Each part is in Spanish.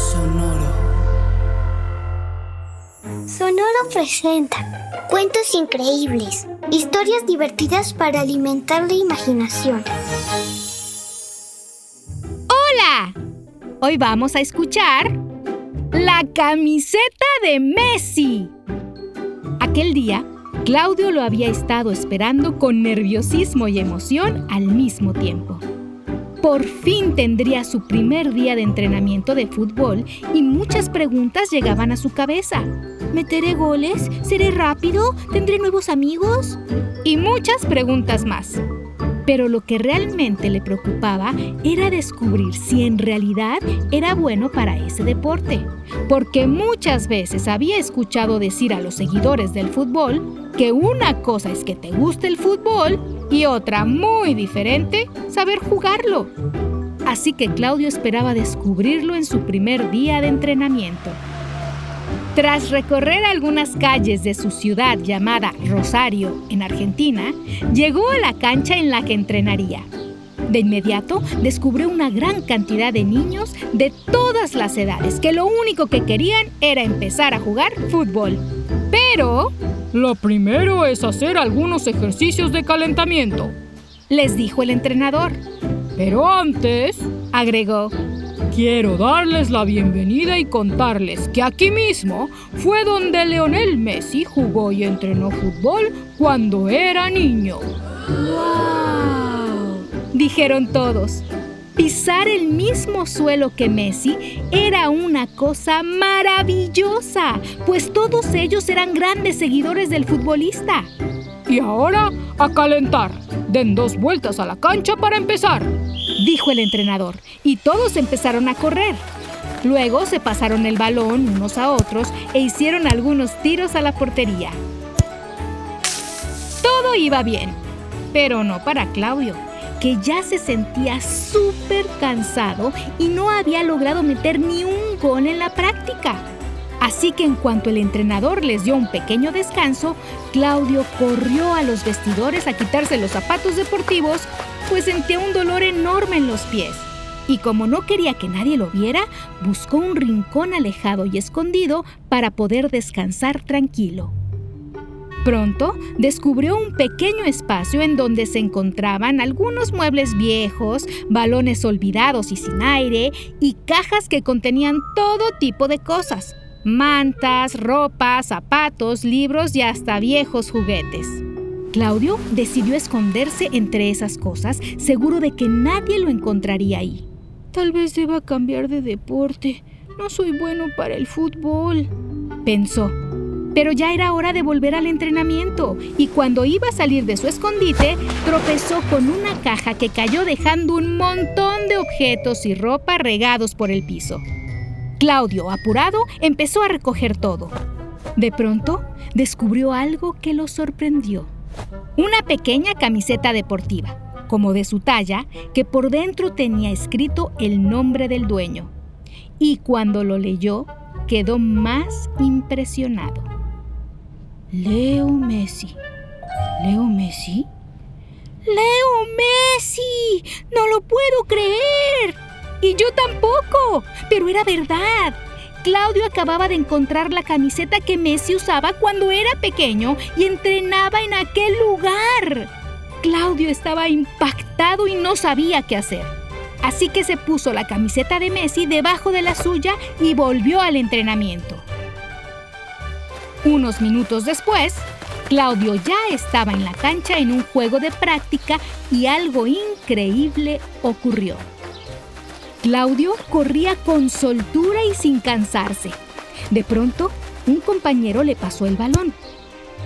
Sonoro. Sonoro presenta cuentos increíbles, historias divertidas para alimentar la imaginación. ¡Hola! Hoy vamos a escuchar La camiseta de Messi. Aquel día, Claudio lo había estado esperando con nerviosismo y emoción al mismo tiempo. Por fin tendría su primer día de entrenamiento de fútbol y muchas preguntas llegaban a su cabeza. ¿Meteré goles? ¿Seré rápido? ¿Tendré nuevos amigos? Y muchas preguntas más. Pero lo que realmente le preocupaba era descubrir si en realidad era bueno para ese deporte. Porque muchas veces había escuchado decir a los seguidores del fútbol que una cosa es que te guste el fútbol y otra muy diferente, saber jugarlo. Así que Claudio esperaba descubrirlo en su primer día de entrenamiento. Tras recorrer algunas calles de su ciudad llamada Rosario, en Argentina, llegó a la cancha en la que entrenaría. De inmediato descubrió una gran cantidad de niños de todas las edades que lo único que querían era empezar a jugar fútbol. Pero... Lo primero es hacer algunos ejercicios de calentamiento, les dijo el entrenador. pero antes Agregó, quiero darles la bienvenida y contarles que aquí mismo fue donde Leonel Messi jugó y entrenó fútbol cuando era niño. Dijeron todos. Pisar el mismo suelo que Messi era una cosa maravillosa, pues todos ellos eran grandes seguidores del futbolista. Y ahora a calentar. Den dos vueltas a la cancha para empezar. dijo el entrenador, y todos empezaron a correr. Luego se pasaron el balón unos a otros e hicieron algunos tiros a la portería. Todo iba bien, pero no para Claudio, que ya se sentía súper cansado y no había logrado meter ni un gol en la práctica. Así que en cuanto el entrenador les dio un pequeño descanso, Claudio corrió a los vestidores a quitarse los zapatos deportivos, pues sentía un dolor enorme en los pies. Y como no quería que nadie lo viera, buscó un rincón alejado y escondido para poder descansar tranquilo. Pronto descubrió un pequeño espacio en donde se encontraban algunos muebles viejos, balones olvidados y sin aire, y cajas que contenían todo tipo de cosas. Mantas, ropa, zapatos, libros y hasta viejos juguetes. Claudio decidió esconderse entre esas cosas, seguro de que nadie lo encontraría ahí. Tal vez deba cambiar de deporte. No soy bueno para el fútbol, pensó. Pero ya era hora de volver al entrenamiento y cuando iba a salir de su escondite, tropezó con una caja que cayó dejando un montón de objetos y ropa regados por el piso. Claudio, apurado, empezó a recoger todo. De pronto, descubrió algo que lo sorprendió. Una pequeña camiseta deportiva, como de su talla, que por dentro tenía escrito el nombre del dueño. Y cuando lo leyó, quedó más impresionado. Leo Messi. ¿Leo Messi? ¡Leo Messi! ¡No lo puedo creer! Y yo tampoco, pero era verdad. Claudio acababa de encontrar la camiseta que Messi usaba cuando era pequeño y entrenaba en aquel lugar. Claudio estaba impactado y no sabía qué hacer. Así que se puso la camiseta de Messi debajo de la suya y volvió al entrenamiento. Unos minutos después, Claudio ya estaba en la cancha en un juego de práctica y algo increíble ocurrió. Claudio corría con soltura y sin cansarse. De pronto, un compañero le pasó el balón.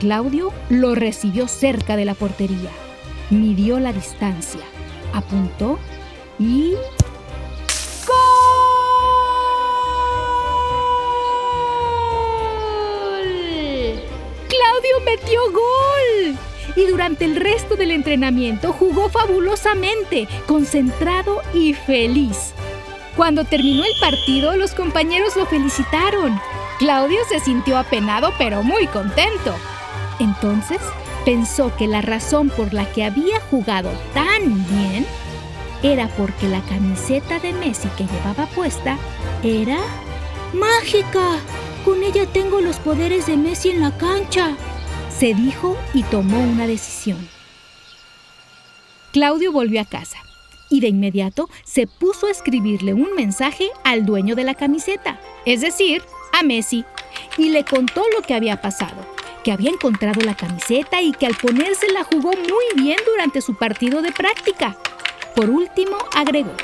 Claudio lo recibió cerca de la portería. Midió la distancia. Apuntó y... metió gol! Y durante el resto del entrenamiento jugó fabulosamente, concentrado y feliz. Cuando terminó el partido, los compañeros lo felicitaron. Claudio se sintió apenado pero muy contento. Entonces pensó que la razón por la que había jugado tan bien era porque la camiseta de Messi que llevaba puesta era mágica. Con ella tengo los poderes de Messi en la cancha, se dijo y tomó una decisión. Claudio volvió a casa y de inmediato se puso a escribirle un mensaje al dueño de la camiseta, es decir, a Messi, y le contó lo que había pasado, que había encontrado la camiseta y que al ponérsela jugó muy bien durante su partido de práctica. Por último, agregó,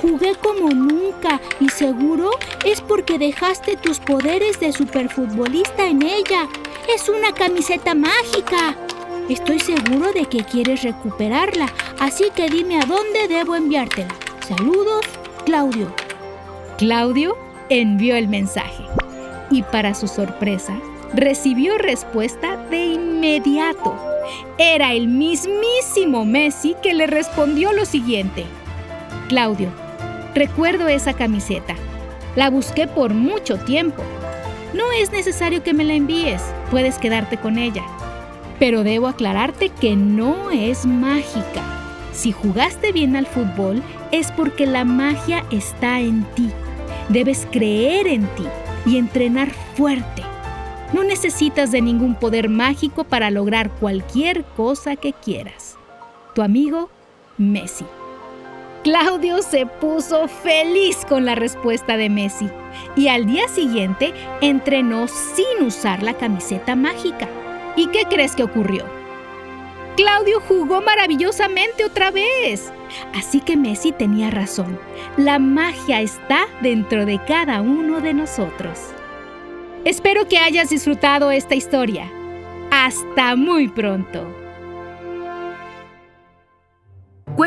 Jugué como nunca y seguro es porque dejaste tus poderes de superfutbolista en ella. Es una camiseta mágica. Estoy seguro de que quieres recuperarla, así que dime a dónde debo enviártela. Saludos, Claudio. Claudio envió el mensaje y para su sorpresa recibió respuesta de inmediato. Era el mismísimo Messi que le respondió lo siguiente. Claudio, recuerdo esa camiseta. La busqué por mucho tiempo. No es necesario que me la envíes, puedes quedarte con ella. Pero debo aclararte que no es mágica. Si jugaste bien al fútbol es porque la magia está en ti. Debes creer en ti y entrenar fuerte. No necesitas de ningún poder mágico para lograr cualquier cosa que quieras. Tu amigo, Messi. Claudio se puso feliz con la respuesta de Messi y al día siguiente entrenó sin usar la camiseta mágica. ¿Y qué crees que ocurrió? Claudio jugó maravillosamente otra vez. Así que Messi tenía razón. La magia está dentro de cada uno de nosotros. Espero que hayas disfrutado esta historia. Hasta muy pronto.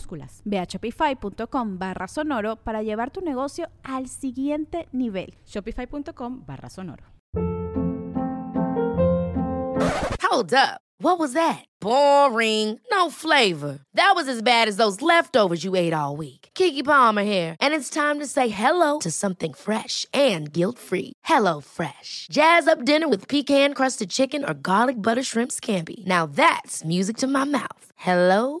minúsculas. Ve a shopify.com barra sonoro para llevar tu negocio al siguiente nivel. Shopify.com barra sonoro. Hold up. What was that? Boring. No flavor. That was as bad as those leftovers you ate all week. Kiki Palmer here, and it's time to say hello to something fresh and guilt-free. Hello Fresh. Jazz up dinner with pecan-crusted chicken or garlic butter shrimp scampi. Now that's music to my mouth. Hello